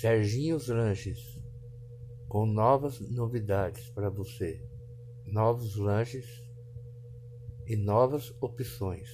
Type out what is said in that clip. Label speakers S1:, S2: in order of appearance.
S1: Serginhos Lanches, com novas novidades para você, novos lanches e novas opções.